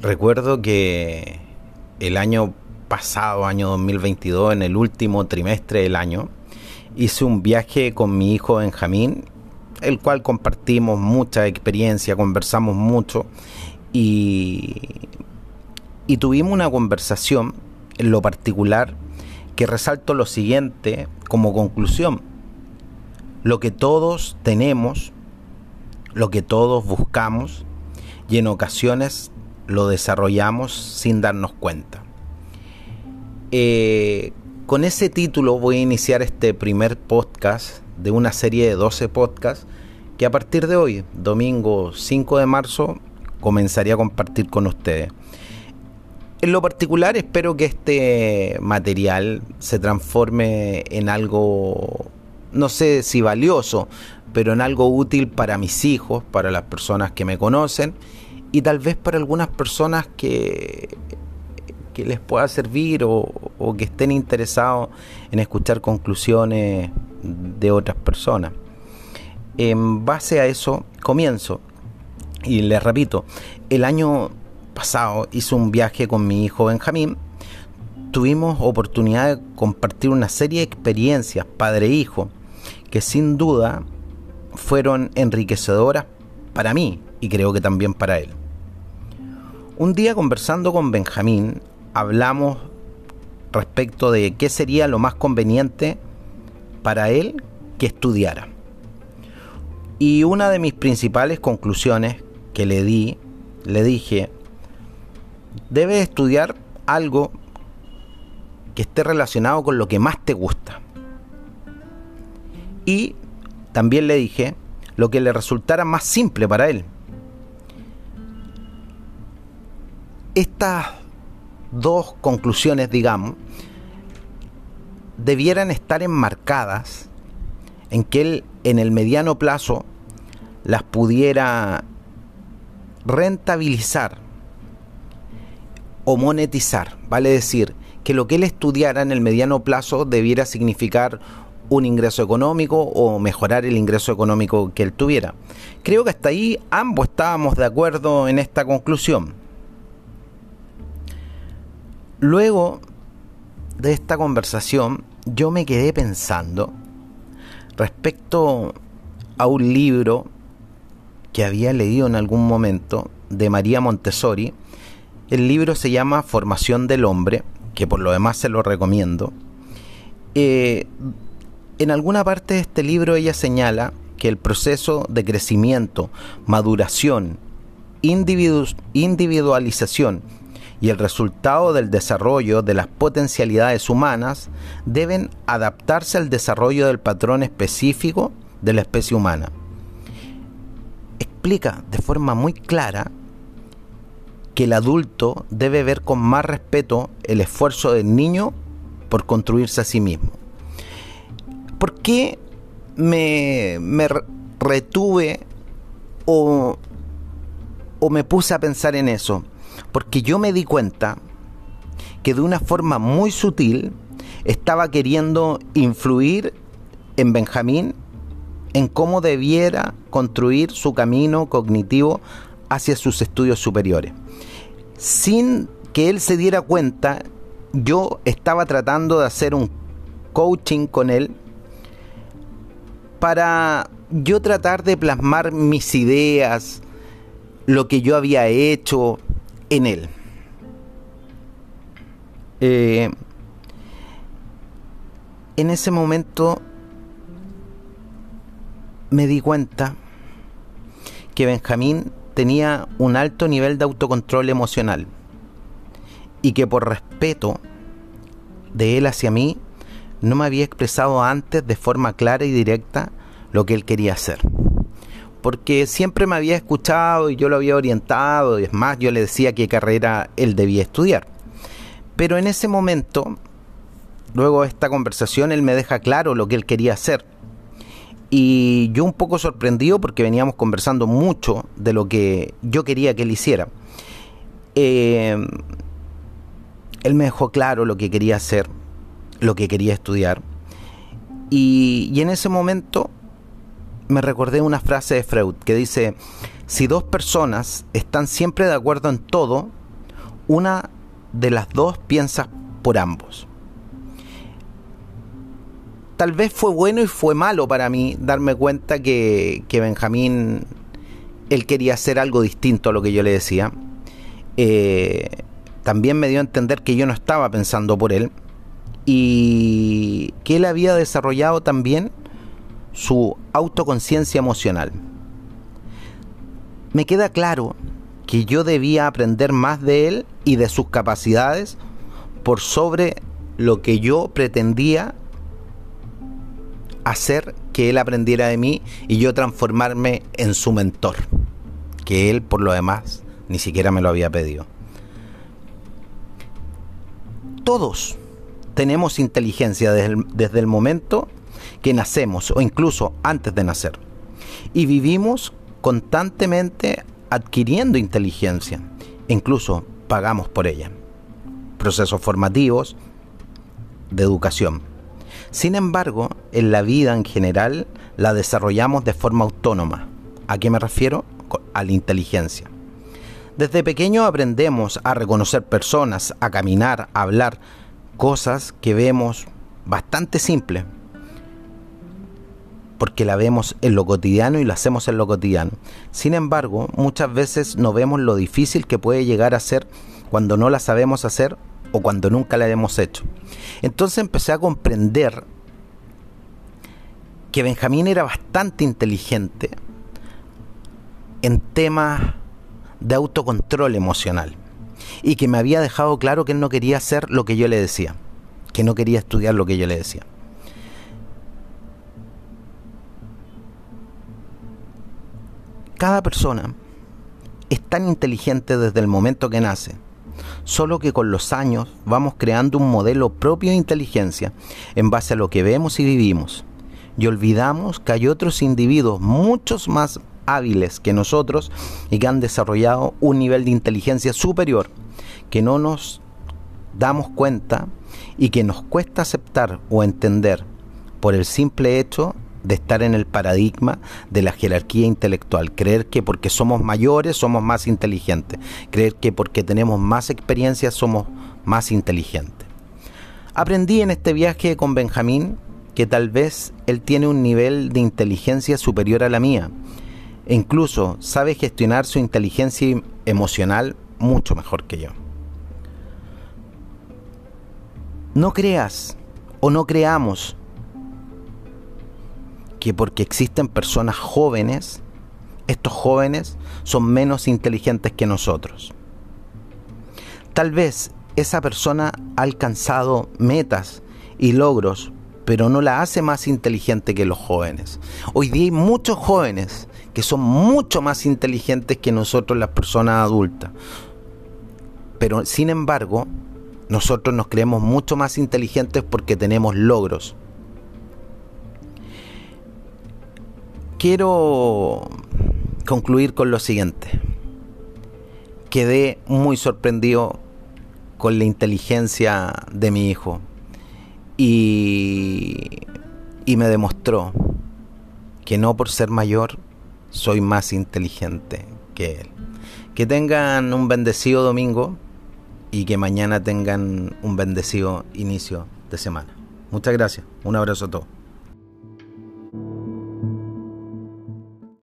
Recuerdo que el año pasado, año 2022, en el último trimestre del año, hice un viaje con mi hijo Benjamín, el cual compartimos mucha experiencia, conversamos mucho y, y tuvimos una conversación en lo particular que resalto lo siguiente como conclusión. Lo que todos tenemos, lo que todos buscamos y en ocasiones lo desarrollamos sin darnos cuenta. Eh, con ese título voy a iniciar este primer podcast de una serie de 12 podcasts que a partir de hoy, domingo 5 de marzo, comenzaría a compartir con ustedes. En lo particular espero que este material se transforme en algo, no sé si valioso, pero en algo útil para mis hijos, para las personas que me conocen y tal vez para algunas personas que, que les pueda servir o, que estén interesados en escuchar conclusiones de otras personas. En base a eso, comienzo. Y les repito, el año pasado hice un viaje con mi hijo Benjamín. Tuvimos oportunidad de compartir una serie de experiencias padre-hijo que sin duda fueron enriquecedoras para mí y creo que también para él. Un día conversando con Benjamín hablamos respecto de qué sería lo más conveniente para él que estudiara. Y una de mis principales conclusiones que le di, le dije, debes estudiar algo que esté relacionado con lo que más te gusta. Y también le dije lo que le resultara más simple para él. Estas dos conclusiones, digamos, debieran estar enmarcadas en que él en el mediano plazo las pudiera rentabilizar o monetizar, vale decir, que lo que él estudiara en el mediano plazo debiera significar un ingreso económico o mejorar el ingreso económico que él tuviera. Creo que hasta ahí ambos estábamos de acuerdo en esta conclusión. Luego de esta conversación, yo me quedé pensando respecto a un libro que había leído en algún momento de María Montessori. El libro se llama Formación del Hombre, que por lo demás se lo recomiendo. Eh, en alguna parte de este libro ella señala que el proceso de crecimiento, maduración, individualización y el resultado del desarrollo de las potencialidades humanas deben adaptarse al desarrollo del patrón específico de la especie humana. Explica de forma muy clara que el adulto debe ver con más respeto el esfuerzo del niño por construirse a sí mismo. ¿Por qué me, retuve o, me puse a pensar en eso? Porque yo me di cuenta que de una forma muy sutil estaba queriendo influir en Benjamín en cómo debiera construir su camino cognitivo hacia sus estudios superiores. Sin que él se diera cuenta, yo estaba tratando de hacer un coaching con él para yo tratar de plasmar mis ideas, lo que yo había hecho, en él. Eh, en ese momento me di cuenta que Benjamín tenía un alto nivel de autocontrol emocional y que por respeto de él hacia mí no me había expresado antes de forma clara y directa lo que él quería hacer porque siempre me había escuchado y yo lo había orientado, y es más, yo le decía qué carrera él debía estudiar. Pero en ese momento, luego de esta conversación, él me deja claro lo que él quería hacer. Y yo un poco sorprendido porque veníamos conversando mucho de lo que yo quería que él hiciera. Eh, él me dejó claro lo que quería hacer, lo que quería estudiar. Y, y en ese momento me recordé una frase de Freud que dice, si dos personas están siempre de acuerdo en todo, una de las dos piensa por ambos. Tal vez fue bueno y fue malo para mí darme cuenta que, que Benjamín, él quería hacer algo distinto a lo que yo le decía. Eh, también me dio a entender que yo no estaba pensando por él y que él había desarrollado también su autoconciencia emocional. Me queda claro que yo debía aprender más de él y de sus capacidades por sobre lo que yo pretendía hacer que él aprendiera de mí y yo transformarme en su mentor, que él por lo demás ni siquiera me lo había pedido. Todos tenemos inteligencia desde el, desde el momento que nacemos o incluso antes de nacer. Y vivimos constantemente adquiriendo inteligencia. Incluso pagamos por ella. Procesos formativos de educación. Sin embargo, en la vida en general la desarrollamos de forma autónoma. ¿A qué me refiero? A la inteligencia. Desde pequeño aprendemos a reconocer personas, a caminar, a hablar, cosas que vemos bastante simples, porque la vemos en lo cotidiano y lo hacemos en lo cotidiano. Sin embargo, muchas veces no vemos lo difícil que puede llegar a ser cuando no la sabemos hacer o cuando nunca la hemos hecho. Entonces empecé a comprender que Benjamín era bastante inteligente en temas de autocontrol emocional y que me había dejado claro que él no quería hacer lo que yo le decía, que no quería estudiar lo que yo le decía. Cada persona es tan inteligente desde el momento que nace, solo que con los años vamos creando un modelo propio de inteligencia en base a lo que vemos y vivimos. Y olvidamos que hay otros individuos muchos más hábiles que nosotros y que han desarrollado un nivel de inteligencia superior que no nos damos cuenta y que nos cuesta aceptar o entender por el simple hecho de estar en el paradigma de la jerarquía intelectual, creer que porque somos mayores somos más inteligentes, creer que porque tenemos más experiencia somos más inteligentes. Aprendí en este viaje con Benjamín que tal vez él tiene un nivel de inteligencia superior a la mía e incluso sabe gestionar su inteligencia emocional mucho mejor que yo. No creas o no creamos que porque existen personas jóvenes, estos jóvenes son menos inteligentes que nosotros. Tal vez esa persona ha alcanzado metas y logros, pero no la hace más inteligente que los jóvenes. Hoy día hay muchos jóvenes que son mucho más inteligentes que nosotros las personas adultas. Pero sin embargo, nosotros nos creemos mucho más inteligentes porque tenemos logros quiero concluir con lo siguiente. Quedé muy sorprendido con la inteligencia de mi hijo y, y me demostró que no por ser mayor soy más inteligente que él. Que tengan un bendecido domingo y que mañana tengan un bendecido inicio de semana. Muchas gracias. Un abrazo a todos.